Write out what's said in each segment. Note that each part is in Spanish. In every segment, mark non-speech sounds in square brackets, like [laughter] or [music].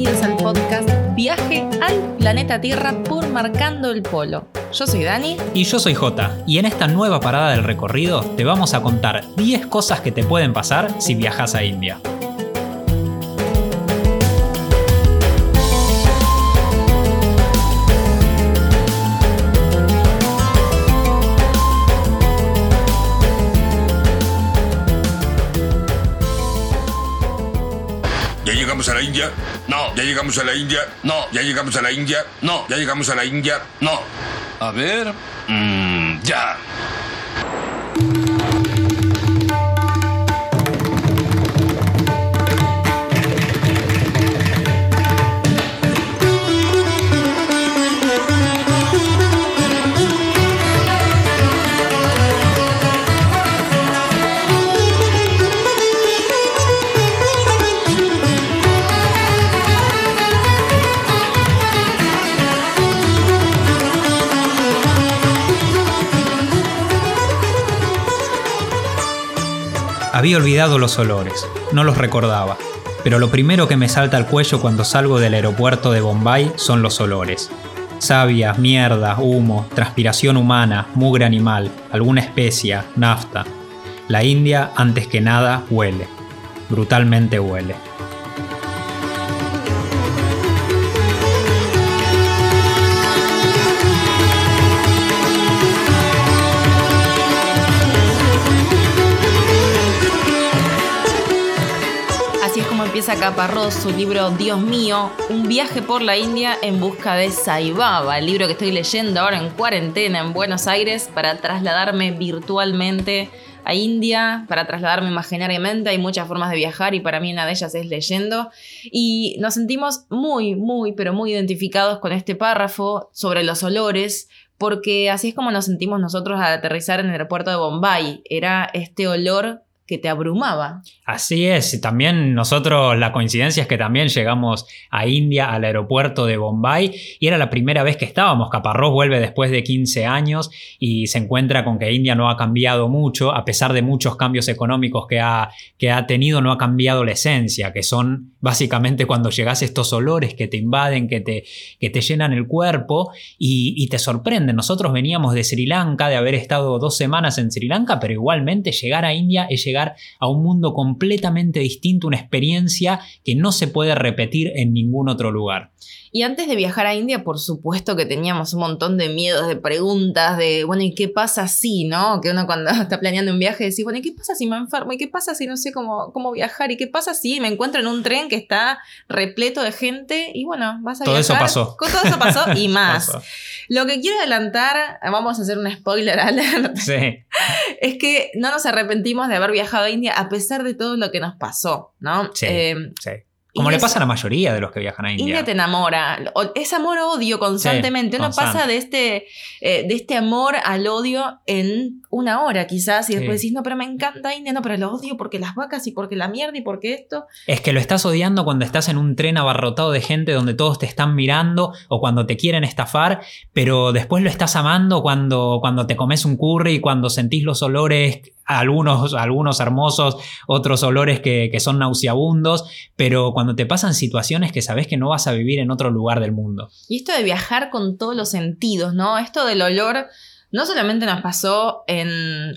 bienvenidos al podcast Viaje al planeta Tierra por Marcando el Polo. Yo soy Dani. Y yo soy Jota, y en esta nueva parada del recorrido te vamos a contar 10 cosas que te pueden pasar si viajas a India. ¿Ya llegamos a la India? No. ¿Ya llegamos a la India? No. ¿Ya llegamos a la India? No. ¿Ya llegamos a la India? No. A ver. Mmm, ya. Había olvidado los olores, no los recordaba, pero lo primero que me salta al cuello cuando salgo del aeropuerto de Bombay son los olores. Savia, mierda, humo, transpiración humana, mugre animal, alguna especia, nafta. La India, antes que nada, huele. Brutalmente huele. Caparrós su libro Dios mío, un viaje por la India en busca de Sai Baba, el libro que estoy leyendo ahora en cuarentena en Buenos Aires para trasladarme virtualmente a India, para trasladarme imaginariamente. Hay muchas formas de viajar y para mí una de ellas es leyendo. Y nos sentimos muy, muy, pero muy identificados con este párrafo sobre los olores. Porque así es como nos sentimos nosotros al aterrizar en el aeropuerto de Bombay. Era este olor que te abrumaba. Así es, también nosotros, la coincidencia es que también llegamos a India, al aeropuerto de Bombay, y era la primera vez que estábamos. Caparrós vuelve después de 15 años y se encuentra con que India no ha cambiado mucho, a pesar de muchos cambios económicos que ha, que ha tenido, no ha cambiado la esencia, que son básicamente cuando llegas estos olores que te invaden, que te, que te llenan el cuerpo y, y te sorprenden. Nosotros veníamos de Sri Lanka, de haber estado dos semanas en Sri Lanka, pero igualmente llegar a India es llegar a un mundo completamente distinto, una experiencia que no se puede repetir en ningún otro lugar. Y antes de viajar a India, por supuesto que teníamos un montón de miedos, de preguntas, de, bueno, ¿y qué pasa si, no? Que uno cuando [laughs] está planeando un viaje dice, bueno, ¿y qué pasa si me enfermo? ¿Y qué pasa si no sé cómo, cómo viajar? ¿Y qué pasa si me encuentro en un tren que está repleto de gente? Y bueno, vas a Todo viajar. eso pasó. Todo eso pasó y [laughs] más. Pasó. Lo que quiero adelantar, vamos a hacer un spoiler alert, Sí. [laughs] es que no nos arrepentimos de haber viajado a India a pesar de todo lo que nos pasó, ¿no? Sí, Eh, sí. Como India le pasa a la mayoría de los que viajan a India. India te enamora. Es amor-odio constantemente. Sí, Uno constante. pasa de este, eh, de este amor al odio en una hora quizás y después Sí. decís, no, pero me encanta India, no, pero lo odio porque las vacas y porque la mierda y porque esto. Es que lo estás odiando cuando estás en un tren abarrotado de gente donde todos te están mirando o cuando te quieren estafar, pero después lo estás amando cuando, cuando te comes un curry, cuando sentís los olores, algunos, algunos hermosos, otros olores que, que son nauseabundos, pero cuando te pasan situaciones que sabes que no vas a vivir en otro lugar del mundo. Y esto de viajar con todos los sentidos, ¿no? Esto del olor no solamente nos pasó en,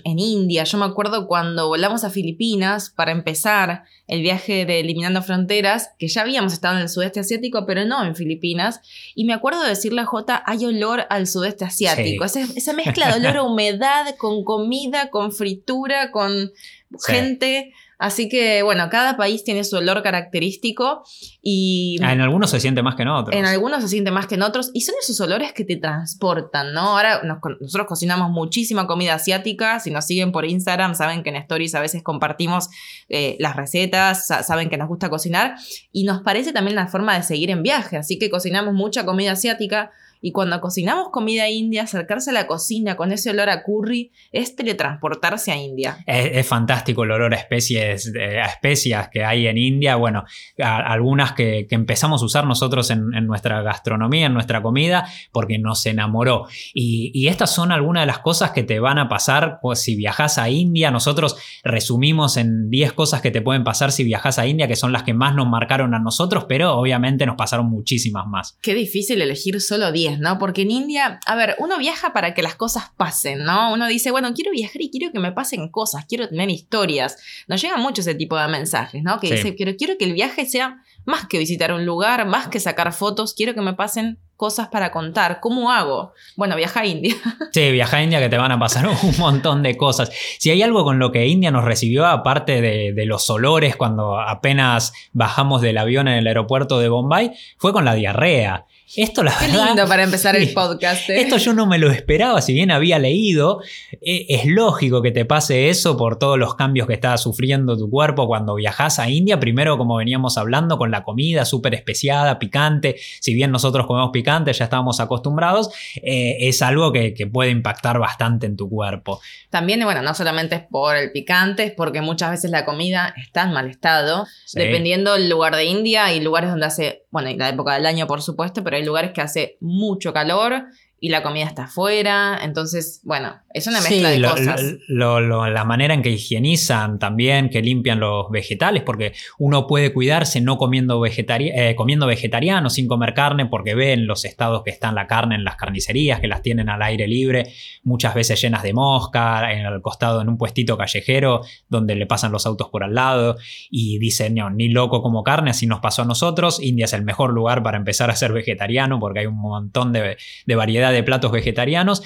en India, yo me acuerdo cuando volamos a Filipinas para empezar el viaje de Eliminando Fronteras, que ya habíamos estado en el sudeste asiático, pero no en Filipinas, y me acuerdo de decirle a Jota, hay olor al sudeste asiático, Sí. esa, esa mezcla de olor a [laughs] humedad con comida, con fritura, con Sí. gente. Así que, bueno, cada país tiene su olor característico y... Ah, en algunos se siente más que en otros. En algunos se siente más que en otros y son esos olores que te transportan, ¿no? Ahora nos nosotros cocinamos muchísima comida asiática, si nos siguen por Instagram saben que en Stories a veces compartimos eh, las recetas, sa- saben que nos gusta cocinar y nos parece también la forma de seguir en viaje, así que cocinamos mucha comida asiática Y cuando cocinamos comida india, acercarse a la cocina con ese olor a curry es teletransportarse a India. Es, fantástico el olor a especies, a especias que hay en India. Bueno, algunas que, empezamos a usar nosotros en, nuestra gastronomía, en nuestra comida, porque nos enamoró. Y, y, estas son algunas de las cosas que te van a pasar pues, si viajas a India. Nosotros resumimos en 10 cosas que te pueden pasar si viajas a India, que son las que más nos marcaron a nosotros, pero obviamente nos pasaron muchísimas más. Qué difícil elegir solo 10, ¿no? Porque en India, a ver, uno viaja para que las cosas pasen, ¿no? Uno dice, bueno, quiero viajar y quiero que me pasen cosas, quiero tener historias. Nos llega mucho ese tipo de mensajes, ¿no? Que dice, quiero, quiero que el viaje sea más que visitar un lugar, más que sacar fotos, quiero que me pasen cosas para contar. ¿Cómo hago? Bueno, viaja a India. [laughs] Sí, viaja a India que te van a pasar [laughs] un montón de cosas. Si hay algo con lo que India nos recibió, aparte de, de, los olores cuando apenas bajamos del avión en el aeropuerto de Bombay, fue con la diarrea. Esto, la Qué lindo para empezar el podcast. ¿eh? Esto yo no me lo esperaba, si bien había leído. Eh, es lógico que te pase eso por todos los cambios que está sufriendo tu cuerpo cuando viajas a India. Primero, como veníamos hablando, con la comida súper especiada, picante. Si bien nosotros comemos picante, ya estábamos acostumbrados, eh, es algo que, puede impactar bastante en tu cuerpo. También, bueno, no solamente es por el picante, es porque muchas veces la comida está en mal estado. Dependiendo del lugar de India, hay lugares donde hace, bueno, en la época del año, por supuesto, pero hay lugares que hace mucho calor y la comida está afuera. Entonces, bueno, es una mezcla de cosas. la manera en que higienizan también, que limpian los vegetales, porque uno puede cuidarse no comiendo, eh, comiendo vegetariano, sin comer carne, porque ven los estados que está la carne en las carnicerías, que las tienen al aire libre, muchas veces llenas de mosca, en el costado en un puestito callejero, donde le pasan los autos por al lado, y dicen, no, ni loco como carne, así nos pasó a nosotros. India es el mejor lugar para empezar a ser vegetariano, porque hay un montón de, de variedad de platos vegetarianos,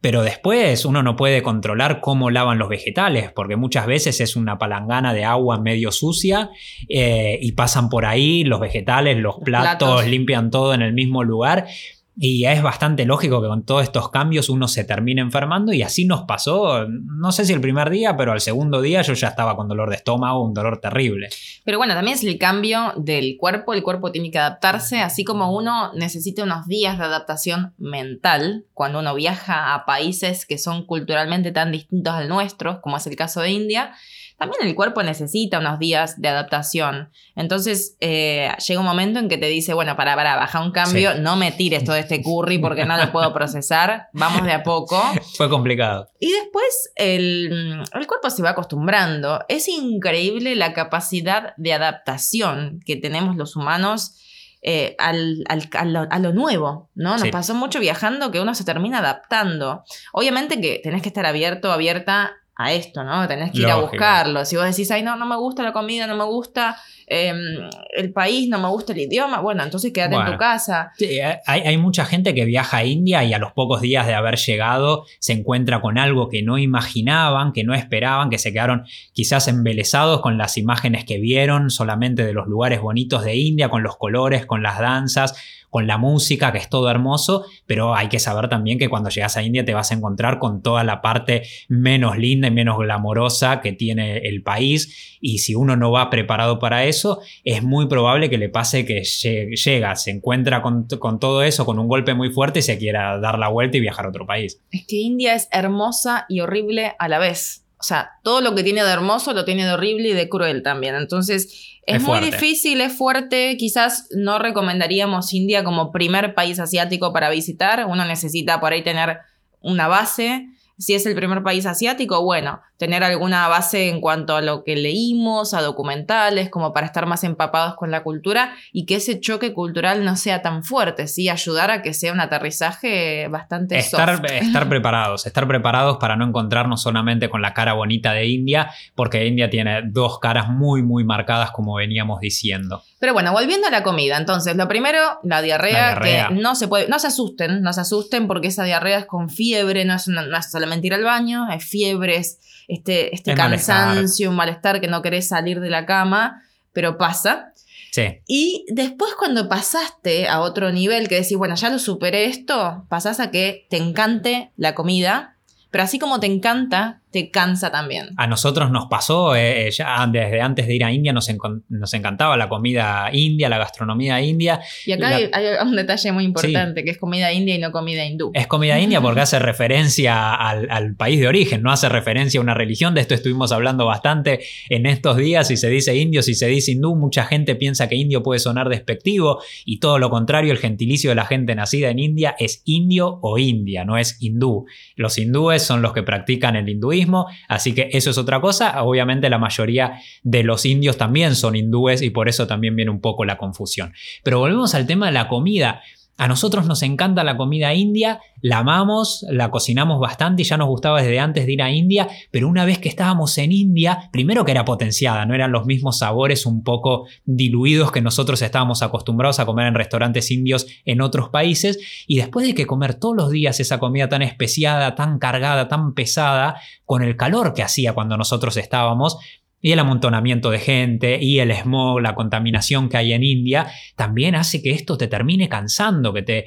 pero después uno no puede controlar cómo lavan los vegetales, porque muchas veces es una palangana de agua medio sucia eh, y pasan por ahí los vegetales, los platos, limpian todo en el mismo lugar y es bastante lógico que con todos estos cambios uno se termine enfermando y así nos pasó, no sé si el primer día, pero al segundo día yo ya estaba con dolor de estómago, un dolor terrible. Pero bueno, también es el cambio del cuerpo, el cuerpo tiene que adaptarse, así como uno necesita unos días de adaptación mental cuando uno viaja a países que son culturalmente tan distintos al nuestro, como es el caso de India también el cuerpo necesita unos días de adaptación. Entonces eh, llega un momento en que te dice, bueno, para, para, baja un cambio, no me tires todo este curry porque no lo puedo [laughs] procesar, vamos de a poco. Fue complicado. Y después el, cuerpo se va acostumbrando. Es increíble la capacidad de adaptación que tenemos los humanos. Eh, al, a, lo, nuevo, ¿no? Nos pasó mucho viajando que uno se termina adaptando. Obviamente que tenés que estar abierto, abierta a esto, ¿no? Tenés que ir a buscarlo. Si vos decís, ay, no, no me gusta la comida, no me gusta em, el país, no me gusta el idioma, bueno, entonces quédate en tu casa. Sí, hay, hay, mucha gente que viaja a India y a los pocos días de haber llegado se encuentra con algo que no imaginaban, que no esperaban, que se quedaron quizás embelesados con las imágenes que vieron solamente de los lugares bonitos de India, con los colores, con las danzas con la música, que es todo hermoso, pero hay que saber también que cuando llegas a India te vas a encontrar con toda la parte menos linda y menos glamorosa que tiene el país y si uno no va preparado para eso, es muy probable que le pase que llega, se encuentra con, con todo eso, con un golpe muy fuerte y se quiera dar la vuelta y viajar a otro país. Es que India es hermosa y horrible a la vez. O sea, todo lo que tiene de hermoso lo tiene de horrible y de cruel también. Entonces, es, muy difícil, es fuerte. Quizás no recomendaríamos India como primer país asiático para visitar. Uno necesita por ahí tener una base si es el primer país asiático, bueno, tener alguna base en cuanto a lo que leímos, a documentales, como para estar más empapados con la cultura y que ese choque cultural no sea tan fuerte, sí, ayudar a que sea un aterrizaje bastante estar, Estar preparados, estar preparados para no encontrarnos solamente con la cara bonita de India, porque India tiene dos caras muy, muy marcadas, como veníamos diciendo. Pero bueno, volviendo a la comida, entonces, lo primero, la diarrea, que no se puede, no se asusten, no se asusten porque esa diarrea es con fiebre, no es, solamente ir al baño, es fiebre, es este, este cansancio, un malestar que no querés salir de la cama, pero pasa. Sí. Y después cuando pasaste a otro nivel, que decís, bueno, ya lo superé esto, pasás a que te encante la comida, pero así como te encanta, te cansa también. A nosotros nos pasó, eh, eh, ya desde antes de ir a India nos, nos, encantaba la comida india, la gastronomía india. Y acá hay, un detalle muy importante, que es comida india y no comida hindú. Es comida india [laughs] porque hace referencia al, país de origen, no hace referencia a una religión. De esto estuvimos hablando bastante en estos días. Si se dice indio, si se dice hindú, mucha gente piensa que indio puede sonar despectivo y todo lo contrario, el gentilicio de la gente nacida en India es indio o india, no es hindú. Los hindúes son los que practican el hinduismo así que eso es otra cosa. Obviamente la mayoría de los indios también son hindúes y por eso también viene un poco la confusión. Pero volvemos al tema de la comida. A nosotros nos encanta la comida india, la amamos, la cocinamos bastante y ya nos gustaba desde antes de ir a India, pero una vez que estábamos en India, primero que era potenciada, no eran los mismos sabores un poco diluidos que nosotros estábamos acostumbrados a comer en restaurantes indios en otros países, y después de que comer todos los días esa comida tan especiada, tan cargada, tan pesada, con el calor que hacía cuando nosotros estábamos, y el amontonamiento de gente y el smog, la contaminación que hay en India, también hace que esto te termine cansando, que te...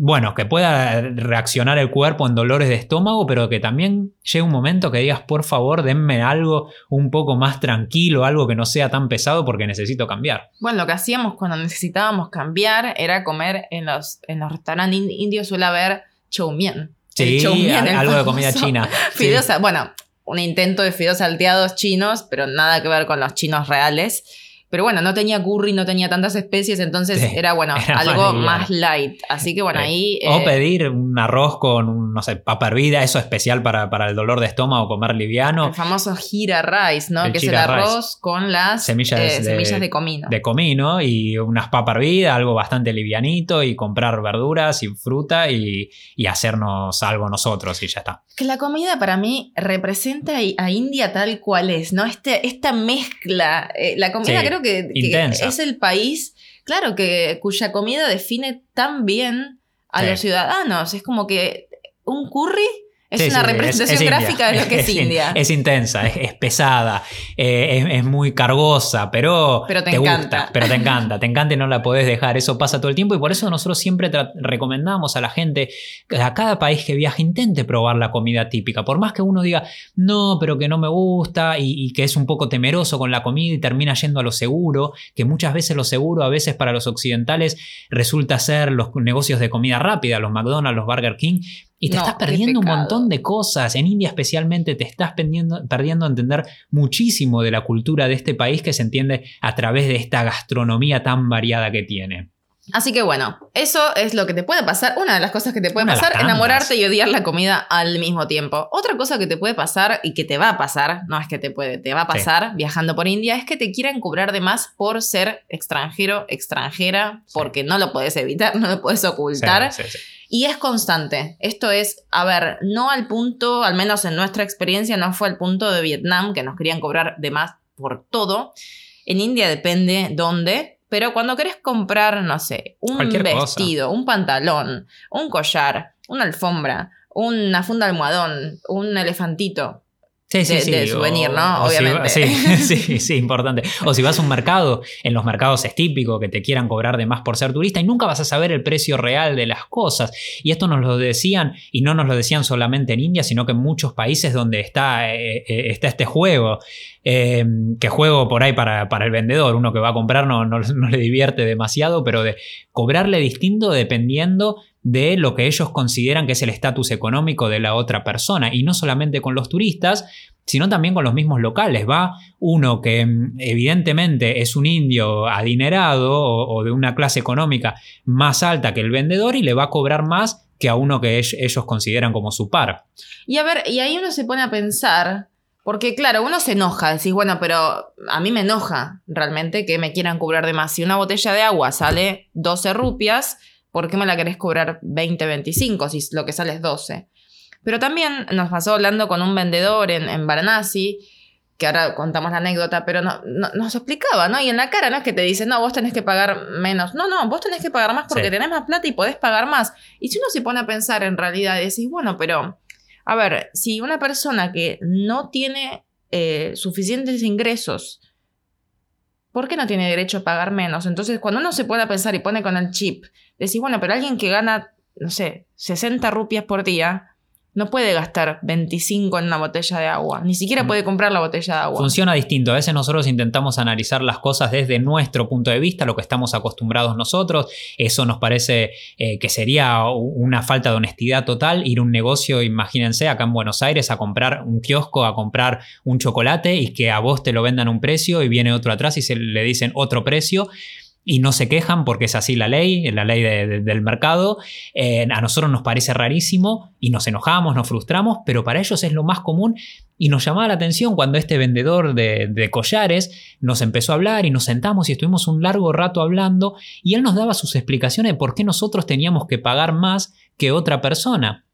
Bueno, que pueda reaccionar el cuerpo en dolores de estómago, pero que también llegue un momento que digas, por favor, denme algo un poco más tranquilo, algo que no sea tan pesado porque necesito cambiar. Bueno, lo que hacíamos cuando necesitábamos cambiar era comer en los, en los restaurantes indios, suele haber chow mein. Sí, algo de comida [laughs] china. Fideosa. Bueno, un intento de fideos salteados chinos, pero nada que ver con los chinos reales. Pero bueno, no tenía curry, no tenía tantas especies, entonces era bueno, algo más, light. Así que bueno, ahí. o eh, pedir un arroz con, no sé, papa hervida, eso especial para, para el dolor de estómago, comer liviano. El famoso gira rice, ¿no? que es el arroz con las semillas, eh, de, semillas de comino. De comino y unas papas hervidas, algo bastante livianito y comprar verduras y fruta y, y hacernos algo nosotros y ya está. Que la comida para mí representa a India tal cual es, ¿no? Este, esta mezcla. Eh, la comida creo que, es el país, claro, que cuya comida define tan bien a los ciudadanos. Es como que un curry es una representación gráfica de lo que es, [laughs] India. Es intensa, es, pesada, eh, es, muy cargosa, pero, pero te, encanta. pero te [laughs] encanta, te encanta y no la podés dejar. Eso pasa todo el tiempo y por eso nosotros siempre recomendamos a la gente, a cada país que viaje, intente probar la comida típica. Por más que uno diga, no, pero que no me gusta y, y que es un poco temeroso con la comida y termina yendo a lo seguro, que muchas veces lo seguro, a veces para los occidentales, resulta ser los negocios de comida rápida, los McDonald's, los Burger King, y te estás perdiendo un montón de cosas. En India especialmente te estás perdiendo, perdiendo entender muchísimo de la cultura de este país que se entiende a través de esta gastronomía tan variada que tiene. Así que bueno, eso es lo que te puede pasar. Una de las cosas que te puede pasar, enamorarte y odiar la comida al mismo tiempo. Otra cosa que te puede pasar y que te va a pasar, no es que te puede, te va a pasar viajando por India, es que te quieran cobrar de más por ser extranjero, extranjera, porque no lo puedes evitar, [laughs] no lo puedes ocultar. Y es constante. Esto es, a ver, no al punto, al menos en nuestra experiencia, no fue al punto de Vietnam, que nos querían cobrar de más por todo. En India depende dónde, pero cuando querés comprar, no sé, un vestido, un pantalón, un collar, una alfombra, una funda almohadón, un elefantito, Sí, sí, sí. de souvenir, ¿no? Obviamente. sí, [laughs] sí, [laughs] sí, importante. O si vas a un mercado, en los mercados es típico que te quieran cobrar de más por ser turista y nunca vas a saber el precio real de las cosas. Y esto nos lo decían, y no nos lo decían solamente en India, sino que en muchos países donde está, eh, eh, está este juego. Eh, que juego por ahí para, el vendedor, uno que va a comprar no, le divierte demasiado, pero de cobrarle distinto dependiendo de lo que ellos consideran que es el estatus económico de la otra persona. Y no solamente con los turistas, sino también con los mismos locales. Va uno que mm, evidentemente es un indio adinerado o, de una clase económica más alta que el vendedor y le va a cobrar más que a uno que ellos consideran como su par. Y a ver, y ahí uno se pone a pensar, porque claro, uno se enoja, decís, bueno, pero a mí me enoja realmente que me quieran cobrar de más. Si una botella de agua sale 12 rupias, ¿por qué me la querés cobrar 20, 25 si lo que sale es 12? Pero también nos pasó hablando con un vendedor en, en Varanasi, que ahora contamos la anécdota, pero no, nos explicaba, ¿no? Y en la cara no es que te dice, no, vos tenés que pagar menos. No, no, vos tenés que pagar más porque tenés más plata y podés pagar más. Y si uno se pone a pensar en realidad, decís, bueno, pero, a ver, si una persona que no tiene eh, suficientes ingresos, ¿por qué no tiene derecho a pagar menos? Entonces, cuando uno se pone a pensar y pone con el chip, decís, bueno, pero alguien que gana, no sé, 60 rupias por día, no puede gastar 25 en una botella de agua, ni siquiera puede comprar la botella de agua. Funciona distinto. A veces nosotros intentamos analizar las cosas desde nuestro punto de vista, lo que estamos acostumbrados nosotros. Eso nos parece eh, que sería una falta de honestidad total. Ir a un negocio, imagínense, acá en Buenos Aires, a comprar un kiosco, a comprar un chocolate y que a vos te lo vendan a un precio y viene otro atrás y se le dicen otro precio. Y no se quejan porque es así la ley, la ley de- de- del mercado. Eh, a nosotros nos parece rarísimo y nos enojamos, nos frustramos, pero para ellos es lo más común y nos llamaba la atención cuando este vendedor de, de collares nos empezó a hablar y nos sentamos y estuvimos un largo rato hablando y él nos daba sus explicaciones de por qué nosotros teníamos que pagar más que otra persona.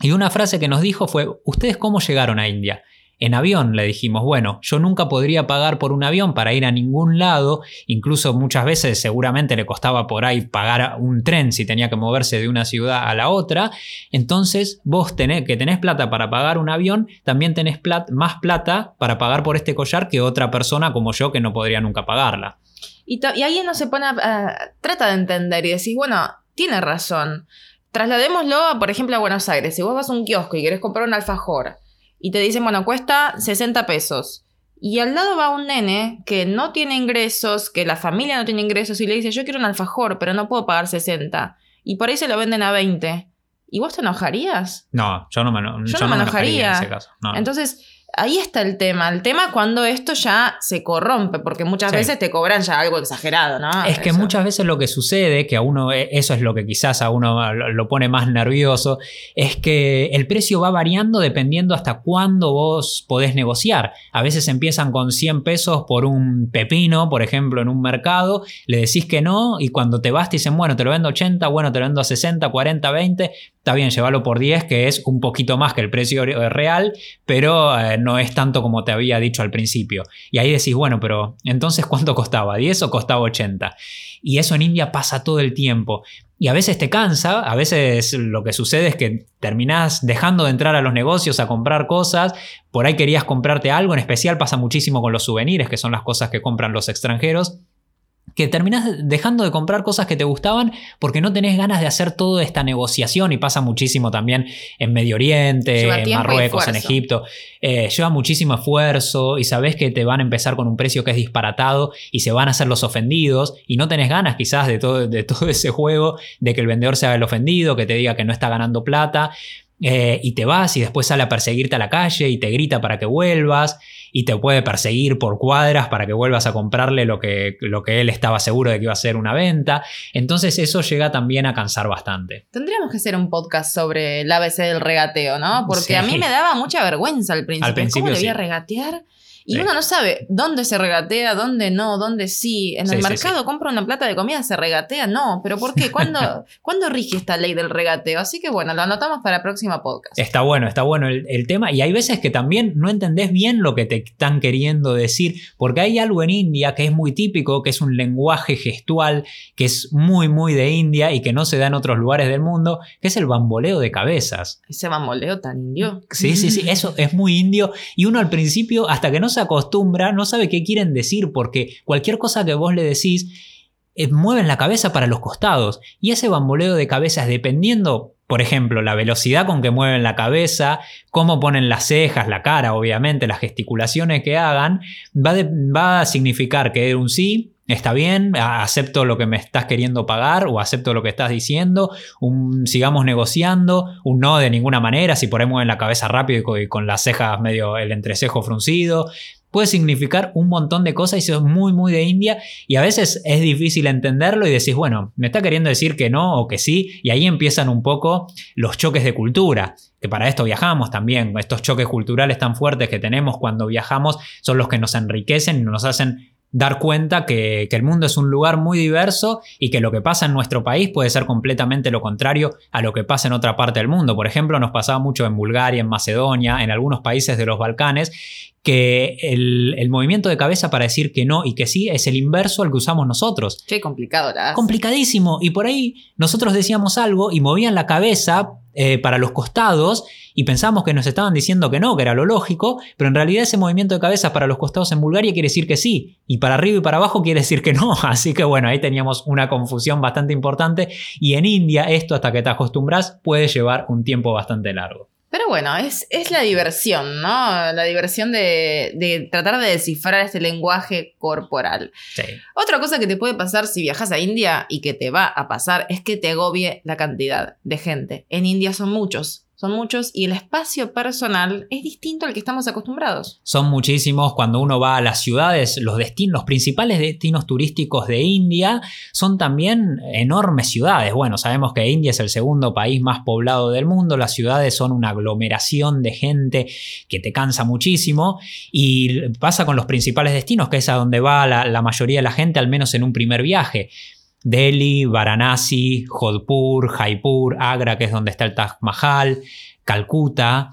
Y una frase que nos dijo fue, ¿ustedes cómo llegaron a India? En avión, le dijimos, bueno, yo nunca podría pagar por un avión para ir a ningún lado, incluso muchas veces seguramente le costaba por ahí pagar un tren si tenía que moverse de una ciudad a la otra, entonces vos tenés, que tenés plata para pagar un avión, también tenés más plata para pagar por este collar que otra persona como yo que no podría nunca pagarla. Y, y ahí uno se pone, a- trata de entender y decís, bueno, tiene razón. Trasladémoslo, por ejemplo, a Buenos Aires. Si vos vas a un kiosco y querés comprar un alfajor y te dicen, bueno, cuesta 60 pesos. Y al lado va un nene que no tiene ingresos, que la familia no tiene ingresos y le dice, yo quiero un alfajor, pero no puedo pagar 60. Y por ahí se lo venden a 20. ¿Y vos te enojarías? No, yo no me, no, Yo no me enojaría. en ese caso. No. Entonces, ahí está el tema. El tema cuando esto ya se corrompe, porque muchas Sí. veces te cobran ya algo exagerado, ¿no? Es que Eso. muchas veces lo que sucede, que a uno, eh, eso es lo que quizás a uno lo, lo pone más nervioso, es que el precio va variando dependiendo hasta cuándo vos podés negociar. A veces empiezan con 100 pesos por un pepino, por ejemplo, en un mercado, le decís que no y cuando te vas te dicen, bueno, te lo vendo 80, bueno, te lo vendo a 60, 40, 20, está bien, llévalo por 10, que es un poquito más que el precio eh, real, pero eh, no es tanto como te había dicho al principio. Y ahí decís, bueno, pero entonces ¿cuánto costaba? ¿10 o costaba 80? Y eso en India pasa todo el tiempo. Y a veces te cansa, a veces lo que sucede es que terminás dejando de entrar a los negocios a comprar cosas, por ahí querías comprarte algo, en especial pasa muchísimo con los souvenirs, que son las cosas que compran los extranjeros, que terminás dejando de comprar cosas que te gustaban porque no tenés ganas de hacer toda esta negociación y pasa muchísimo también en Medio Oriente, Lleva en Marruecos, en. Egipto. Eh, lleva muchísimo esfuerzo y sabés que te van a empezar con un precio que es disparatado y se van a hacer los ofendidos y no tenés ganas quizás de todo, de todo [laughs] ese juego, de que el vendedor sea el ofendido, que te diga que no está ganando plata. Eh, y te vas y después sale a perseguirte a la calle y te grita para que vuelvas y te puede perseguir por cuadras para que vuelvas a comprarle lo que, lo que él estaba seguro de que iba a ser una venta. Entonces eso llega también a cansar bastante. Tendríamos que hacer un podcast sobre el ABC del regateo, ¿no? Porque Sí. a mí me daba mucha vergüenza al principio. Al principio, ¿Cómo le voy sí. a regatear? Y Sí. uno no sabe dónde se regatea, dónde no, dónde sí. En Sí, el sí, mercado compro una plata de comida, se regatea, no. ¿Pero por qué? ¿Cuándo, [laughs] ¿Cuándo rige esta ley del regateo? Así que bueno, lo anotamos para el próximo podcast. Está bueno, está bueno el, el tema. Y hay veces que también no entendés bien lo que te están queriendo decir, porque hay algo en India que es muy típico, que es un lenguaje gestual, que es muy, muy de India y que no se da en otros lugares del mundo, que es el bamboleo de cabezas. Ese bamboleo tan indio. Sí, sí, sí, eso es muy indio y uno al principio, hasta que no se acostumbra, no sabe qué quieren decir porque cualquier cosa que vos le decís, eh, mueven la cabeza para los costados y ese bamboleo de cabezas dependiendo, por ejemplo, la velocidad con que mueven la cabeza, cómo ponen las cejas, la cara, obviamente, las gesticulaciones que hagan, va, a significar que un sí. Está bien, acepto lo que me estás queriendo pagar o acepto lo que estás diciendo, un sigamos negociando, un no de ninguna manera, si ahí mueven la cabeza rápido y co- y con, las cejas medio el entrecejo fruncido, puede significar un montón de cosas y eso es muy muy de India y a veces es difícil entenderlo y decís, bueno, me está queriendo decir que no o que sí y ahí empiezan un poco los choques de cultura, que para esto viajamos también, estos choques culturales tan fuertes que tenemos cuando viajamos son los que nos enriquecen y nos hacen dar cuenta que, el mundo es un lugar muy diverso y que lo que pasa en nuestro país puede ser completamente lo contrario a lo que pasa en otra parte del mundo. Por ejemplo, nos pasaba mucho en Bulgaria, en Macedonia, en algunos países de los Balcanes, que el, el movimiento de cabeza para decir que no y que sí es el inverso al que usamos nosotros. Qué complicado hace. Complicadísimo. Y por ahí nosotros decíamos algo y movían la cabeza eh, para los costados y pensábamos que nos estaban diciendo que no, que era lo lógico, pero en realidad ese movimiento de cabeza para los costados en Bulgaria quiere decir que sí, y para arriba y para abajo quiere decir que no. [laughs] Así que bueno, ahí teníamos una confusión bastante importante y en India esto hasta que te acostumbras puede llevar un tiempo bastante largo. Pero bueno, es, es la diversión, ¿no? La diversión de, de tratar de descifrar este lenguaje corporal. Sí. Otra cosa que te puede pasar si viajas a India y que te va a pasar es que te agobie la cantidad de gente. En India son muchos, son muchos y el espacio personal es distinto al que estamos acostumbrados. Son muchísimos. Cuando uno va a las ciudades, los destinos, los principales destinos turísticos de India son también enormes ciudades. Bueno, sabemos que India es el segundo país más poblado del mundo. Las ciudades son una aglomeración de gente que te cansa muchísimo. Y pasa con los principales destinos, que es a donde va la, la mayoría de la gente, al menos en un primer viaje. Delhi, Varanasi, Jodhpur, Jaipur, Agra, que es donde está el Taj Mahal, Calcuta.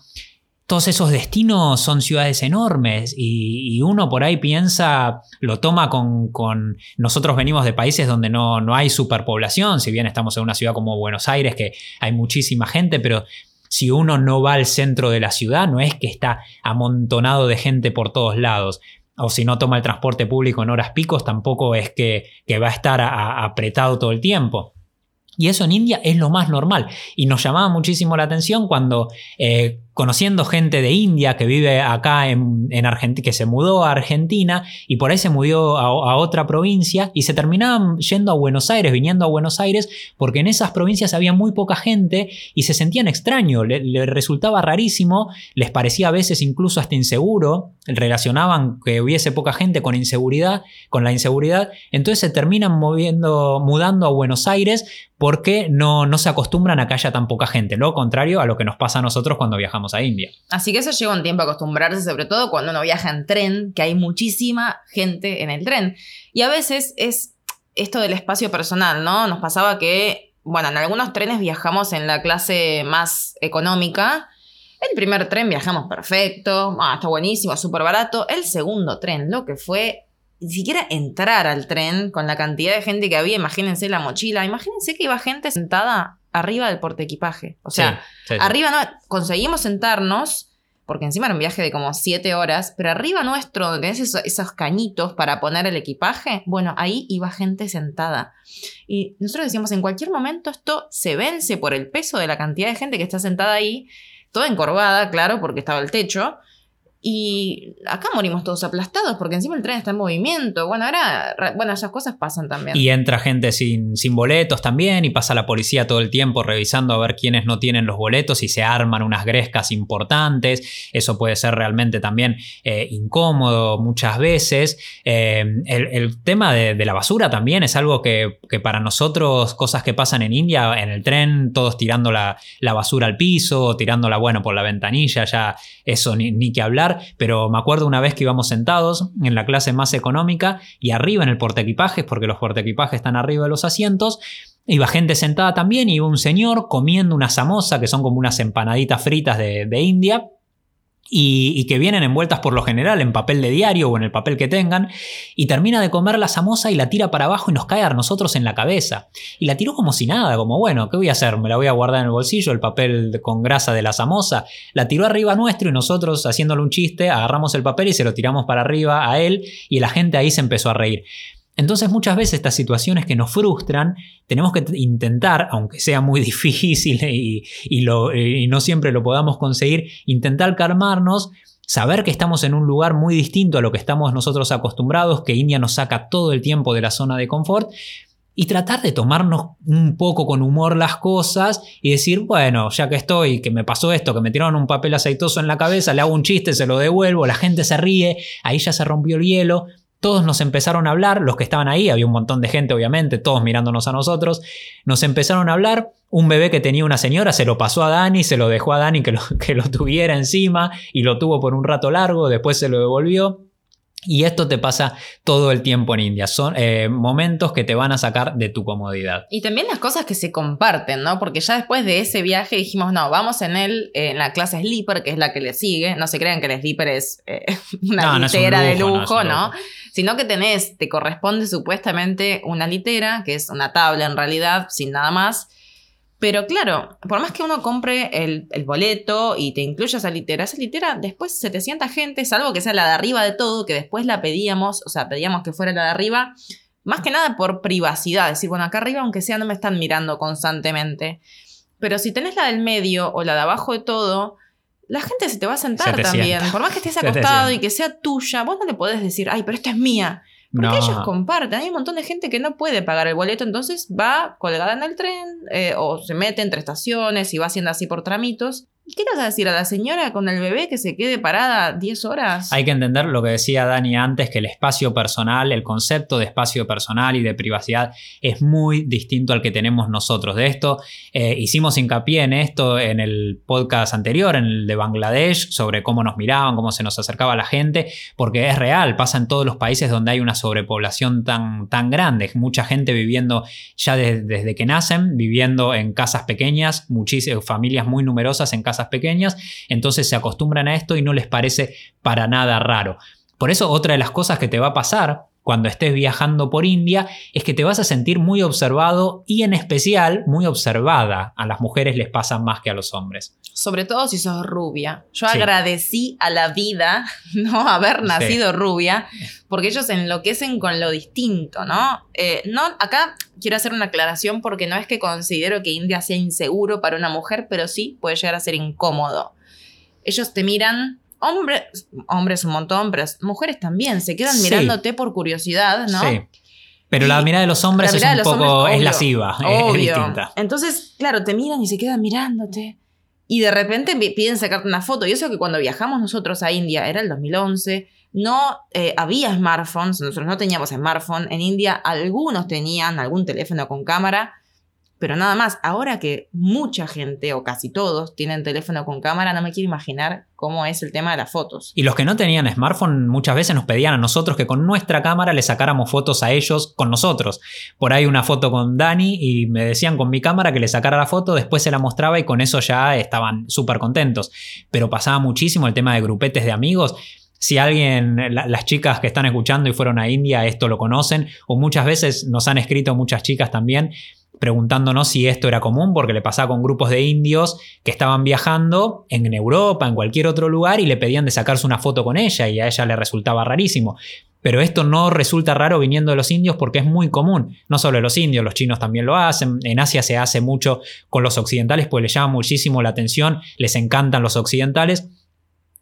Todos esos destinos son ciudades enormes y, y uno por ahí piensa, lo toma con, con- Nosotros venimos de países donde no, no hay superpoblación, si bien estamos en una ciudad como Buenos Aires, que hay muchísima gente, pero si uno no va al centro de la ciudad, no es que está amontonado de gente por todos lados o si no toma el transporte público en horas picos, tampoco es que, que va a estar apretado todo el tiempo. Y eso en India es lo más normal. Y nos llamaba muchísimo la atención cuando, eh, conociendo gente de India que vive acá en, en Argentina, que se mudó a Argentina y por ahí se mudó a, otra provincia y se terminaban yendo a Buenos Aires, viniendo a Buenos Aires, porque en esas provincias había muy poca gente y se sentían extraños, le, le resultaba rarísimo, les parecía a veces incluso hasta inseguro, relacionaban que hubiese poca gente con inseguridad, con la inseguridad, entonces se terminan moviendo, mudando a Buenos Aires porque no, no se acostumbran a que haya tan poca gente, lo contrario a lo que nos pasa a nosotros cuando viajamos a India. Así que eso lleva un tiempo a acostumbrarse, sobre todo cuando uno viaja en tren, que hay muchísima gente en el tren. Y a veces es esto del espacio personal, ¿no? Nos pasaba que, bueno, en algunos trenes viajamos en la clase más económica. El primer tren viajamos perfecto, ah, está buenísimo, súper barato. El segundo tren, lo que fue ni siquiera entrar al tren con la cantidad de gente que había, imagínense la mochila, imagínense que iba gente sentada arriba del portaequipaje. O sea, Sí, sí, sí. Arriba no, conseguimos sentarnos, porque encima era un viaje de como siete horas, pero arriba nuestro, donde tenés esos, esos cañitos para poner el equipaje, bueno, ahí iba gente sentada. Y nosotros decíamos, en cualquier momento esto se vence por el peso de la cantidad de gente que está sentada ahí, toda encorvada, claro, porque estaba el techo. Y acá morimos todos aplastados porque encima el tren está en movimiento. Bueno, ahora, ra- bueno, esas cosas pasan también. Y entra gente sin, sin boletos también y pasa la policía todo el tiempo revisando a ver quiénes no tienen los boletos y se arman unas grescas importantes. Eso puede ser realmente también eh, incómodo muchas veces. Eh, el, tema de, de la basura también es algo que, que para nosotros, cosas que pasan en India, en el tren, todos tirando la, la basura al piso, tirándola, bueno, por la ventanilla, ya eso ni, ni que hablar. Pero me acuerdo una vez que íbamos sentados en la clase más económica y arriba en el portaequipajes, porque los portaequipajes están arriba de los asientos, iba gente sentada también y iba un señor comiendo una samosa, que son como unas empanaditas fritas de, de India. Y, que vienen envueltas por lo general en papel de diario o en el papel que tengan, y termina de comer la samosa y la tira para abajo y nos cae a nosotros en la cabeza. Y la tiró como si nada, como bueno, ¿qué voy a hacer? Me la voy a guardar en el bolsillo, el papel con grasa de la samosa. La tiró arriba nuestro y nosotros, haciéndole un chiste, agarramos el papel y se lo tiramos para arriba a él, y la gente ahí se empezó a reír. Entonces muchas veces estas situaciones que nos frustran, tenemos que intentar, aunque sea muy [laughs] difícil y no siempre lo podamos conseguir, intentar calmarnos, saber que estamos en un lugar muy distinto a lo que estamos nosotros acostumbrados, que India nos saca todo el tiempo de la zona de confort, y tratar de tomarnos un poco con humor las cosas y decir, bueno, ya que estoy, que me pasó esto, que me tiraron un papel aceitoso en la cabeza, le hago un chiste, se lo devuelvo, la gente se ríe, ahí ya se rompió el hielo, todos nos empezaron a hablar, los que estaban ahí, había un montón de gente obviamente, todos mirándonos a nosotros, nos empezaron a hablar, un bebé que tenía una señora se lo pasó a Dani, se lo dejó a Dani que lo, [laughs] que lo tuviera encima y lo tuvo por un rato largo, después se lo devolvió. Y esto te pasa todo el tiempo en India, son eh, momentos que te van a sacar de tu comodidad. Y también las cosas que se comparten, ¿no? Porque ya después de ese viaje dijimos, no, vamos en el, eh, en la clase sleeper, que es la que le sigue. No se crean que el sleeper es eh, [laughs] una No, no es un litera de lujo, no ¿no? lujo. Sino que tenés, te corresponde supuestamente una litera, que es una tabla en realidad, sin nada más. Pero claro, por más que uno compre el, el boleto y te incluya esa litera, esa litera después se te sienta gente, salvo que sea la de arriba de todo, que después la pedíamos, o sea, pedíamos que fuera la de arriba, más que nada por privacidad, decir, bueno, acá arriba, aunque sea, no me están mirando constantemente. Pero si tenés la del medio o la de abajo de todo, la gente se te va a Se sentar también. Por más que estés [laughs] acostado y que sea tuya, vos no le podés decir, ay, pero esta es mía. Porque No. ellos comparten. Hay un montón de gente que no puede pagar el boleto, entonces va colgada en el tren eh, o se mete entre estaciones y va haciendo así por tramitos. ¿Y qué le vas a decir a la señora con el bebé que se quede parada 10 horas? Hay que entender lo que decía Dani antes, que el espacio personal, el concepto de espacio personal y de privacidad es muy distinto al que tenemos nosotros. De esto eh, hicimos hincapié en esto en el podcast anterior, en el de Bangladesh, sobre cómo nos miraban, cómo se nos acercaba la gente, porque es real, pasa en todos los países donde hay una sobrepoblación tan, tan grande, mucha gente viviendo ya de- desde que nacen, viviendo en casas pequeñas, muchísimas familias muy numerosas en casas pequeñas, entonces se acostumbran a esto y no les parece para nada raro. Por eso otra de las cosas que te va a pasar cuando estés viajando por India es que te vas a sentir muy observado y en especial muy observada. A las mujeres les pasa más que a los hombres. Sobre todo si sos rubia. Yo Sí. agradecí a la vida [laughs] no haber Sí. nacido rubia, porque ellos enloquecen con lo distinto, ¿no? Eh, no, acá quiero hacer una aclaración porque no es que considero que India sea inseguro para una mujer, pero sí puede llegar a ser incómodo. Ellos te miran, hombres, hombres un montón, pero mujeres también, se quedan Sí. mirándote por curiosidad, ¿no? Sí. Pero la mirada de los hombres es un poco hombres, es lasciva, es- distinta. Entonces, claro, te miran y se quedan mirándote. Y de repente pi- piden sacarte una foto. Y eso que cuando viajamos nosotros a India, era el 2011, no eh, había smartphones, nosotros no teníamos smartphone. En India algunos tenían algún teléfono con cámara, pero nada más. Ahora que mucha gente, o casi todos, tienen teléfono con cámara, no me quiero imaginar cómo es el tema de las fotos. Y los que no tenían smartphone muchas veces nos pedían a nosotros que con nuestra cámara le sacáramos fotos a ellos con nosotros. Por ahí una foto con Dani y me decían con mi cámara que le sacara la foto, después se la mostraba y con eso ya estaban súper contentos. Pero pasaba muchísimo el tema de grupetes de amigos. Si alguien, la- las chicas que están escuchando y fueron a India, esto lo conocen, o muchas veces nos han escrito muchas chicas también preguntándonos si esto era común, porque le pasaba con grupos de indios que estaban viajando en Europa, en cualquier otro lugar, y le pedían de sacarse una foto con ella, y a ella le resultaba rarísimo. Pero esto no resulta raro viniendo de los indios porque es muy común. No solo los indios, los chinos también lo hacen. En Asia se hace mucho con los occidentales, pues les llama muchísimo la atención, les encantan los occidentales.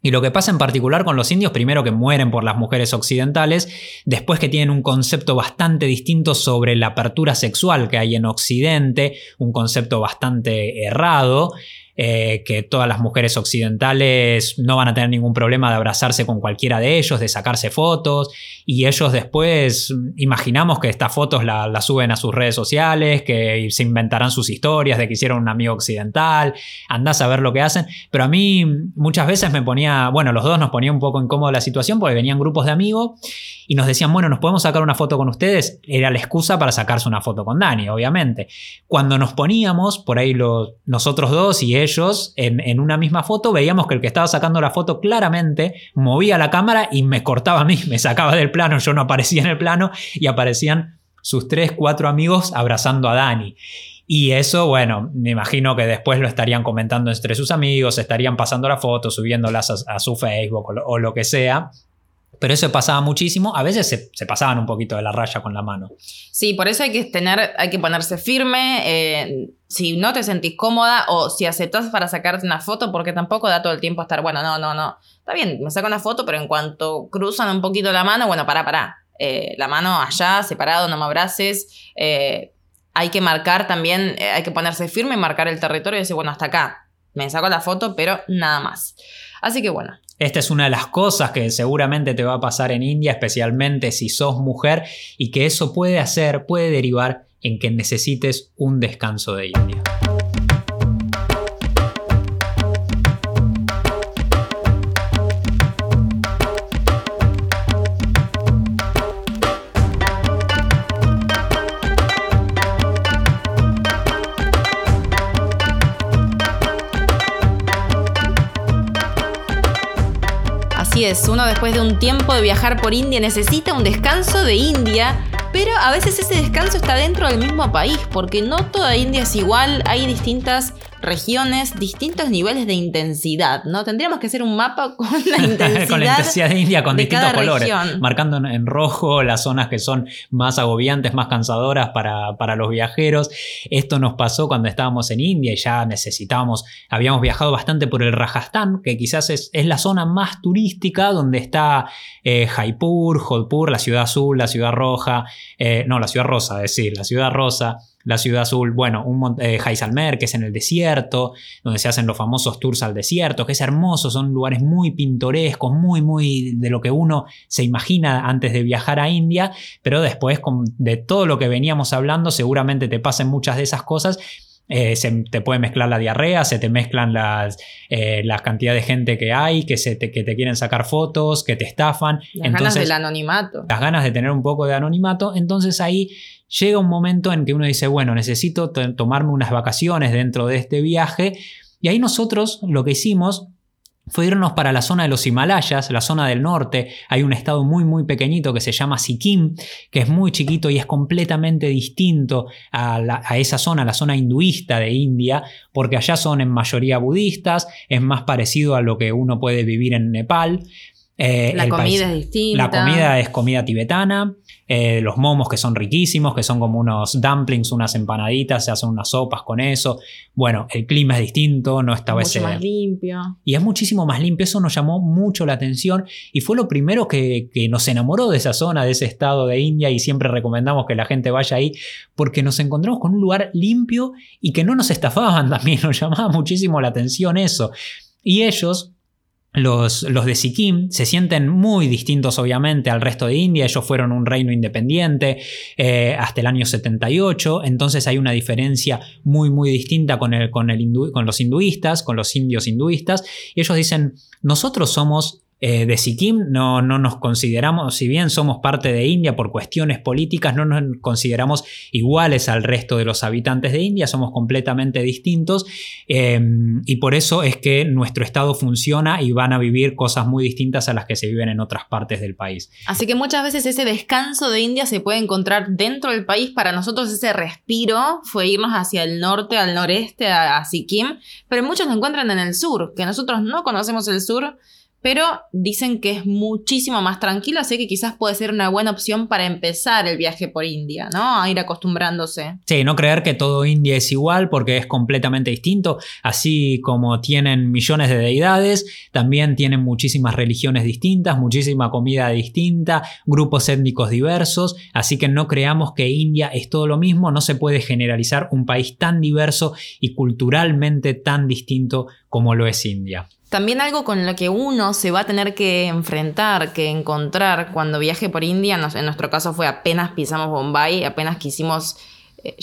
Y lo que pasa en particular con los indios, primero que mueren por las mujeres occidentales, después que tienen un concepto bastante distinto sobre la apertura sexual que hay en Occidente, un concepto bastante errado, eh, que todas las mujeres occidentales no van a tener ningún problema de abrazarse con cualquiera de ellos, de sacarse fotos, y ellos después mm, imaginamos que estas fotos las la suben a sus redes sociales, que se inventarán sus historias de que hicieron un amigo occidental, andás a ver lo que hacen, pero a mí muchas veces me ponía, bueno, los dos nos ponía un poco incómodo la situación porque venían grupos de amigos y nos decían, bueno, ¿nos podemos sacar una foto con ustedes? Era la excusa para sacarse una foto con Dani, obviamente. Cuando nos poníamos, por ahí los, nosotros dos y ellos, en, en una misma foto, veíamos que el que estaba sacando la foto claramente movía la cámara y me cortaba a mí, [laughs] me sacaba del plano, yo no aparecía en el plano y aparecían sus tres, cuatro amigos abrazando a Dani. Y eso, bueno, me imagino que después lo estarían comentando entre sus amigos, estarían pasando la foto, subiéndolas a, a su Facebook o lo que sea. Pero eso pasaba muchísimo. A veces se, se, pasaban un poquito de la raya con la mano. Sí, por eso hay que tener, hay que ponerse firme. Eh, si no te sentís cómoda o si aceptás para sacarte una foto, porque tampoco da todo el tiempo estar, bueno, no, no, no. Está bien, me saco una foto, pero en cuanto cruzan un poquito la mano, bueno, pará, pará. Eh, la mano allá, separado, no me abraces. Eh, hay que marcar también, eh, hay que ponerse firme y marcar el territorio y decir, bueno, hasta acá. Me saco la foto, pero nada más. Así que bueno, esta es una de las cosas que seguramente te va a pasar en India, especialmente si sos mujer, y que eso puede hacer, puede derivar en que necesites un descanso de India. Uno después de un tiempo de viajar por India necesita un descanso de India, pero a veces ese descanso está dentro del mismo país, porque no toda India es igual, hay distintas regiones, distintos niveles de intensidad, ¿no? Tendríamos que hacer un mapa [laughs] [laughs] con la intensidad, con la intensidad de India con de distintos colores, región. marcando en, en rojo las zonas que son más agobiantes, más cansadoras para, para los viajeros. Esto nos pasó cuando estábamos en India y ya necesitábamos, habíamos viajado bastante por el Rajasthan, que quizás es, es la zona más turística donde está eh, Jaipur, Jodhpur, la ciudad azul, la ciudad roja, eh, no, la ciudad rosa, es decir, la ciudad rosa, la ciudad azul, bueno, un, eh, que es en el desierto, donde se hacen los famosos tours al desierto, que es hermoso, son lugares muy pintorescos, muy, muy de lo que uno se imagina antes de viajar a India, pero después de todo lo que veníamos hablando, seguramente te pasen muchas de esas cosas. Eh, se te puede mezclar la diarrea, se te mezclan las, eh, la cantidad de gente que hay, que, se te, que te quieren sacar fotos, que te estafan. Las ganas del anonimato. las ganas de tener un poco de anonimato, entonces ahí llega un momento en que uno dice, bueno, necesito to- tomarme unas vacaciones dentro de este viaje, y ahí nosotros lo que hicimos fue irnos para la zona de los Himalayas, la zona del norte. Hay un estado muy, muy pequeñito que se llama Sikkim, que es muy chiquito y es completamente distinto a, a esa zona, la zona hinduista de India, porque allá son en mayoría budistas, es más parecido a lo que uno puede vivir en Nepal. Eh, La comida es distinta. la comida es comida tibetana, eh, los momos que son riquísimos, que son como unos dumplings, unas empanaditas, se hacen unas sopas con eso. Bueno, el clima es distinto, no estaba mucho ese... más limpio. Y es muchísimo más limpio, eso nos llamó mucho la atención y fue lo primero que, que nos enamoró de esa zona, de ese estado de India y siempre recomendamos que la gente vaya ahí porque nos encontramos con un lugar limpio y que no nos estafaban [laughs] también, nos llamaba muchísimo la atención eso. Y ellos, los, los de Sikkim se sienten muy distintos obviamente al resto de India, ellos fueron un reino independiente eh, hasta el año 78, entonces hay una diferencia muy muy distinta con, el, con, el con los hinduistas, con los indios hinduistas, y ellos dicen, nosotros somos eh, de Sikkim, no, no nos consideramos, si bien somos parte de India por cuestiones políticas, no nos consideramos iguales al resto de los habitantes de India, somos completamente distintos eh, y por eso es que nuestro estado funciona y van a vivir cosas muy distintas a las que se viven en otras partes del país. Así que muchas veces ese descanso de India se puede encontrar dentro del país. Para nosotros ese respiro fue irnos hacia el norte, al noreste, a, a Sikkim, pero muchos lo encuentran en el sur, que nosotros no conocemos el sur, pero dicen que es muchísimo más tranquilo, así que quizás puede ser una buena opción para empezar el viaje por India, ¿no? A ir acostumbrándose. Sí, no creer que todo India es igual porque es completamente distinto. Así como tienen millones de deidades, también tienen muchísimas religiones distintas, muchísima comida distinta, grupos étnicos diversos. Así que no creamos que India es todo lo mismo. No se puede generalizar un país tan diverso y culturalmente tan distinto como lo es India. También algo con lo que uno se va a tener que enfrentar, que encontrar cuando viaje por India, en nuestro caso fue apenas pisamos Bombay, apenas quisimos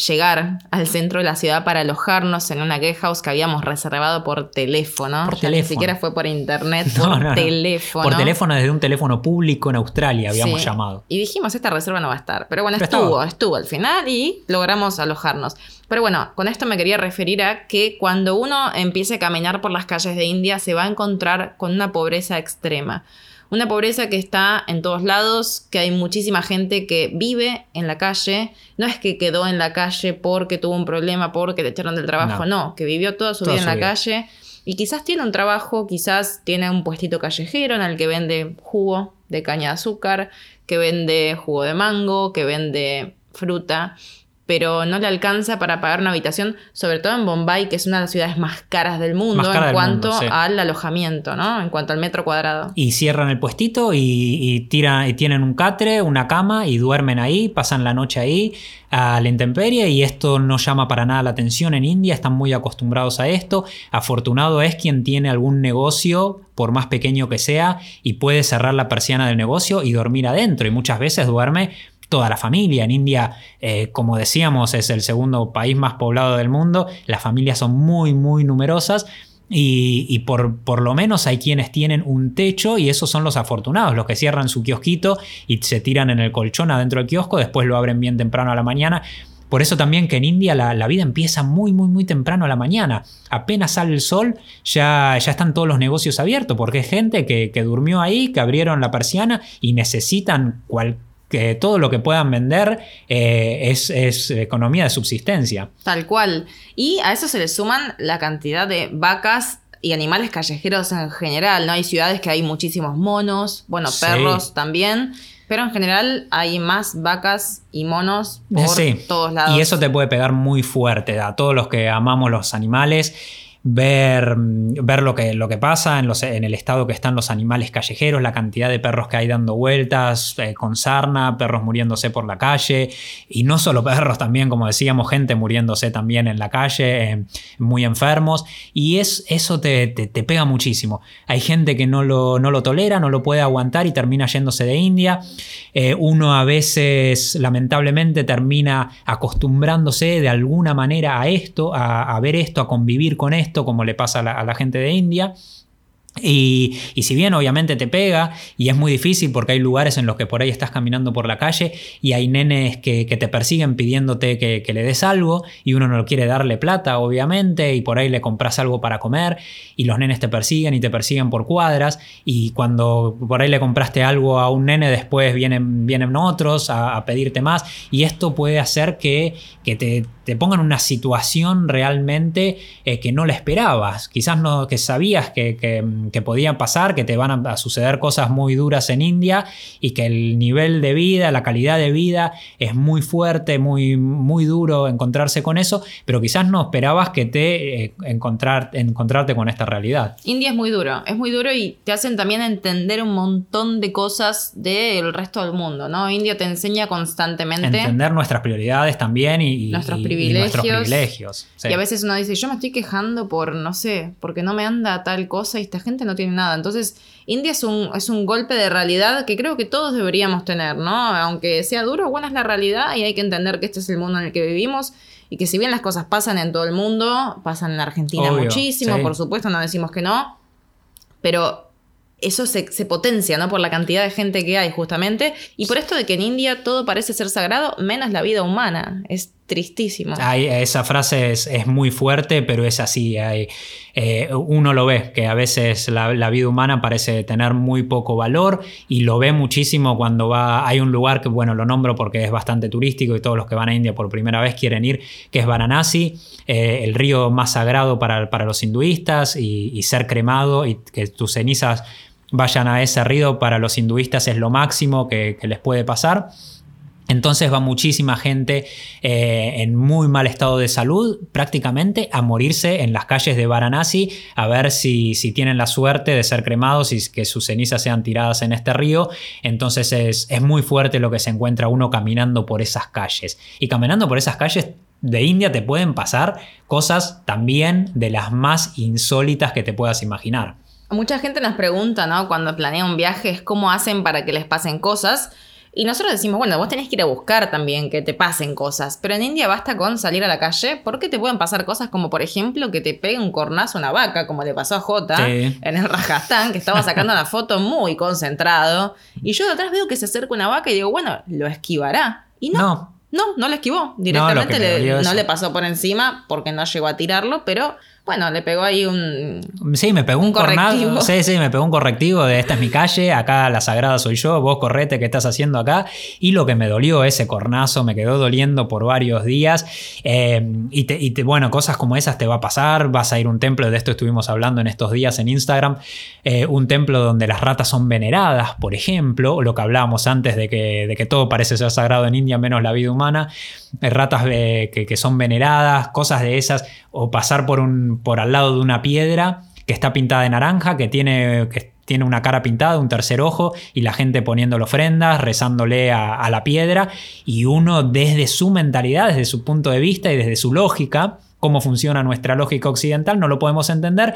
llegar al centro de la ciudad para alojarnos en una guest house que habíamos reservado por teléfono. Por Ya Ni teléfono. siquiera fue por internet, [laughs] No, por no, no. teléfono. Por teléfono desde un teléfono público en Australia habíamos Sí. llamado. Y dijimos, esta reserva no va a estar. Pero bueno, Pero estuvo, estaba. estuvo al final y logramos alojarnos. Pero bueno, con esto me quería referir a que cuando uno empiece a caminar por las calles de India se va a encontrar con una pobreza extrema. Una pobreza que está en todos lados, que hay muchísima gente que vive en la calle. No es que quedó en la calle porque tuvo un problema, porque le echaron del trabajo, no, que vivió toda su Toda vida en la calle. Y quizás tiene un trabajo, quizás tiene un puestito callejero en el que vende jugo de caña de azúcar, que vende jugo de mango, que vende fruta, pero no le alcanza para pagar una habitación, sobre todo en Bombay, que es una de las ciudades más caras del mundo cara en del cuanto mundo, sí. al alojamiento, ¿no? En cuanto al metro cuadrado. Y cierran el puestito y, y tiran, y tienen un catre, una cama y duermen ahí, pasan la noche ahí a la intemperie y esto no llama para nada la atención en India, están muy acostumbrados a esto. Afortunado es quien tiene algún negocio, por más pequeño que sea, y puede cerrar la persiana del negocio y dormir adentro y muchas veces duerme toda la familia. En India, eh, como decíamos, es el segundo país más poblado del mundo, las familias son muy, muy numerosas. Y, y por, por lo menos hay quienes tienen un techo y esos son los afortunados, los que cierran su kiosquito y se tiran en el colchón adentro del kiosco, después lo abren bien temprano a la mañana. Por eso también que en India la, la vida empieza muy, muy, muy temprano a la mañana. Apenas sale el sol, ya, ya están todos los negocios abiertos, porque es gente que, que durmió ahí, que abrieron la persiana y necesitan cual, que todo lo que puedan vender eh, es, es economía de subsistencia. Tal cual. Y a eso se le suman la cantidad de vacas y animales callejeros en general, ¿no? Hay ciudades que hay muchísimos monos, bueno, Sí. perros también, pero en general hay más vacas y monos por Sí. todos lados. Y eso te puede pegar muy fuerte a todos los que amamos los animales. Ver, ver lo, que, lo que pasa en, los, en el estado que están los animales callejeros, la cantidad de perros que hay dando vueltas eh, con sarna, perros muriéndose por la calle, y no solo [laughs] perros, también, como decíamos, gente muriéndose también en la calle, eh, muy enfermos, y es, eso te, te- te pega muchísimo. Hay gente que no lo, no lo tolera, no lo puede aguantar y termina yéndose de India. Eh, uno a veces, lamentablemente, termina acostumbrándose de alguna manera a esto, a, a ver esto, a convivir con esto, como le pasa a la, gente de India. Y, y si bien obviamente te pega y es muy difícil porque hay lugares en los que por ahí estás caminando por la calle y hay nenes que, que te persiguen pidiéndote que, que le des algo y uno no quiere darle plata obviamente y por ahí le compras algo para comer y los nenes te persiguen y te persiguen por cuadras y cuando por ahí le compraste algo a un nene después vienen, vienen otros a, a pedirte más y esto puede hacer que, que te, te pongan en una situación realmente eh, que no la esperabas quizás no que sabías que, que, que podían pasar que te van a, a suceder cosas muy duras en India y que el nivel de vida la calidad de vida es muy fuerte muy, muy duro encontrarse con eso pero quizás no esperabas que te eh, encontrar, encontrarte con esta realidad India es muy duro, es muy duro y te hacen también entender un montón de cosas del resto del mundo, ¿no? India te enseña constantemente entender nuestras prioridades también y, y- y privilegios. nuestros privilegios. Sí. y a veces uno dice, yo me estoy quejando por, no sé, porque no me anda tal cosa y esta gente no tiene nada. Entonces, India es un, es un golpe de realidad que creo que todos deberíamos tener, ¿no? Aunque sea duro, buena es la realidad y hay que entender que este es el mundo en el que vivimos. Y que si bien las cosas pasan en todo el mundo, pasan en Argentina Obvio, muchísimo, sí. por supuesto, no decimos que no, pero eso se, se potencia, ¿no? Por la cantidad de gente que hay, justamente. Y por esto de que en India todo parece ser sagrado, menos la vida humana. Es tristísimo. Esa frase es, es muy fuerte, pero es así. eh, uno lo ve, que a veces la, vida humana parece tener muy poco valor y lo ve muchísimo cuando va. Hay un lugar que, bueno, lo nombro porque es bastante turístico y todos los que van a India por primera vez quieren ir, que es Varanasi, eh, el río más sagrado para, para los hinduistas y, ser cremado y que tus cenizas vayan a ese río para los hinduistas es lo máximo que les puede pasar. Entonces va muchísima gente eh, en muy mal estado de salud, prácticamente a morirse en las calles de Varanasi, a ver si, si tienen la suerte de ser cremados y que sus cenizas sean tiradas en este río. Entonces es, es muy fuerte lo que se encuentra uno caminando por esas calles. Y caminando por esas calles de India te pueden pasar cosas también de las más insólitas que te puedas imaginar. Mucha gente nos pregunta, ¿no? Cuando planea un viaje, cómo hacen para que les pasen cosas. Y nosotros decimos, bueno, vos tenés que ir a buscar también que te pasen cosas. Pero en India basta con salir a la calle porque te pueden pasar cosas como, por ejemplo, que te pegue un cornazo a una vaca, como le pasó a Jota Sí. en el Rajasthan, que estaba sacando una foto muy concentrado. Y yo de atrás veo que se acerca una vaca y digo, bueno, lo esquivará. Y no, No, no, no lo esquivó. Directamente le- no le pasó por encima porque no llegó a tirarlo, pero bueno, le pegó ahí un, Sí, me pegó un, Un correctivo. Sí, sí, me pegó un correctivo de esta es mi calle, acá la sagrada soy yo, vos correte, ¿qué estás haciendo acá? Y lo que me dolió, ese cornazo, me quedó doliendo por varios días. Eh, y, te, y te- bueno, cosas como esas te va a pasar. Vas a ir a un templo, de esto estuvimos hablando en estos días en Instagram. eh, un templo donde las ratas son veneradas, por ejemplo, lo que hablábamos antes de que, de que todo parece ser sagrado en India, menos la vida humana. Eh, ratas eh, que, son veneradas, cosas de esas, o pasar por, un, por al lado de una piedra que está pintada de naranja, que tiene, que tiene una cara pintada, un tercer ojo, y la gente poniéndole ofrendas, rezándole a, a la piedra, y uno desde su mentalidad, desde su punto de vista y desde su lógica, cómo funciona nuestra lógica occidental, no lo podemos entender,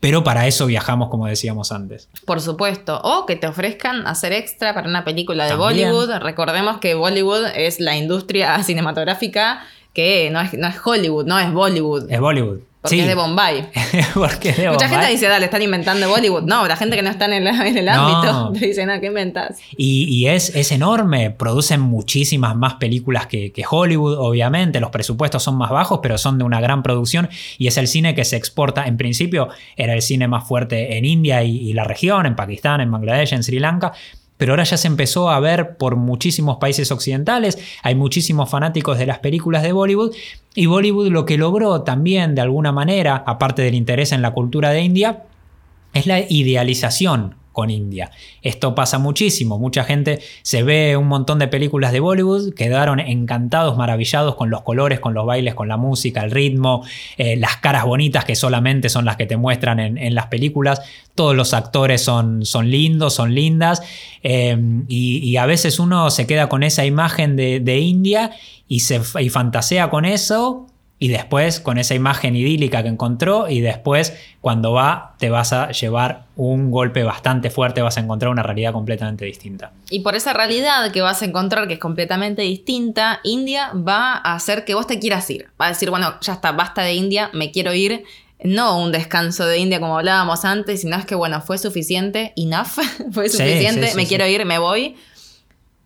pero para eso viajamos, como decíamos antes. Por supuesto. O que te ofrezcan hacer extra para una película de También. Bollywood. Recordemos que Bollywood es la industria [laughs] cinematográfica que no es, no es Hollywood, no es Bollywood. Es Bollywood. Porque sí, es de Bombay. [laughs] porque es de Mucha gente dice, dale, están inventando Bollywood. No, la gente que no está en el, [laughs] en el No. ámbito [laughs] te dice, no, ¿qué inventas? Y, y es, es enorme, producen muchísimas más películas que, que Hollywood, obviamente, los presupuestos son más bajos, pero son de una gran producción y es el cine que se exporta, en principio era el cine más fuerte en India y, y la región, en Pakistán, en Bangladesh, en Sri Lanka, pero ahora ya se empezó a ver por muchísimos países occidentales, hay muchísimos fanáticos de las películas de Bollywood, y Bollywood lo que logró también de alguna manera, aparte del interés en la cultura de India, es la idealización con India. Esto pasa muchísimo, mucha gente se ve un montón de películas de Bollywood, quedaron encantados, maravillados con los colores, con los bailes, con la música, el ritmo, eh, las caras bonitas que solamente son las que te muestran en, las películas, todos los actores son, son lindos, son lindas, eh, y, a veces uno se queda con esa imagen de, India y, se, y fantasea con eso y después con esa imagen idílica que encontró y después cuando va te vas a llevar un golpe bastante fuerte, vas a encontrar una realidad completamente distinta. Y por esa realidad que vas a encontrar que es completamente distinta, India va a hacer que vos te quieras ir. Va a decir, bueno, ya está, basta de India, me quiero ir. No un descanso de India como hablábamos antes, sino es que, bueno, fue suficiente, enough, [laughs] fue suficiente, me quiero ir, me voy.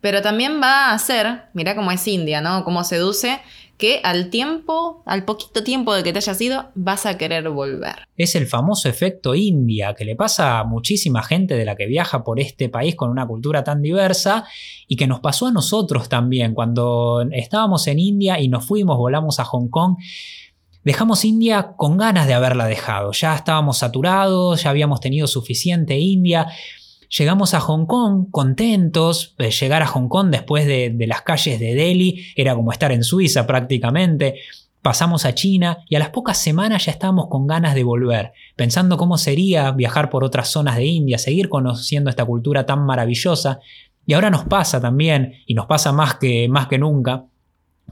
Pero también va a hacer, mira cómo es India, ¿no? Cómo seduce, que al tiempo, al poquito tiempo de que te hayas ido, vas a querer volver. Es el famoso efecto India que le pasa a muchísima gente de la que viaja por este país con una cultura tan diversa y que nos pasó a nosotros también cuando estábamos en India y nos fuimos, volamos a Hong Kong. Dejamos India con ganas de haberla dejado. Ya estábamos saturados, ya habíamos tenido suficiente India. Llegamos a Hong Kong contentos, eh, llegar a Hong Kong después de, las calles de Delhi era como estar en Suiza prácticamente. Pasamos a China y a las pocas semanas ya estábamos con ganas de volver, pensando cómo sería viajar por otras zonas de India, seguir conociendo esta cultura tan maravillosa. Y ahora nos pasa también, y nos pasa más que, más que nunca,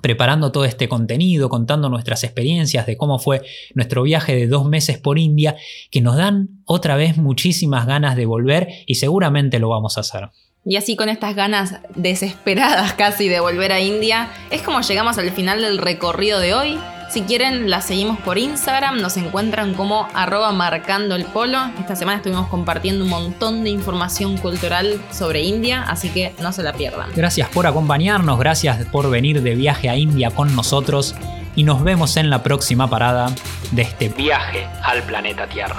preparando todo este contenido, contando nuestras experiencias de cómo fue nuestro viaje de dos meses por India, que nos dan otra vez muchísimas ganas de volver y seguramente lo vamos a hacer. Y así con estas ganas desesperadas casi de volver a India, es como llegamos al final del recorrido de hoy. Si quieren, la seguimos por Instagram, nos encuentran como arroba marcando el polo. Esta semana estuvimos compartiendo un montón de información cultural sobre India, así que no se la pierdan. Gracias por acompañarnos, gracias por venir de viaje a India con nosotros y nos vemos en la próxima parada de este viaje al planeta Tierra.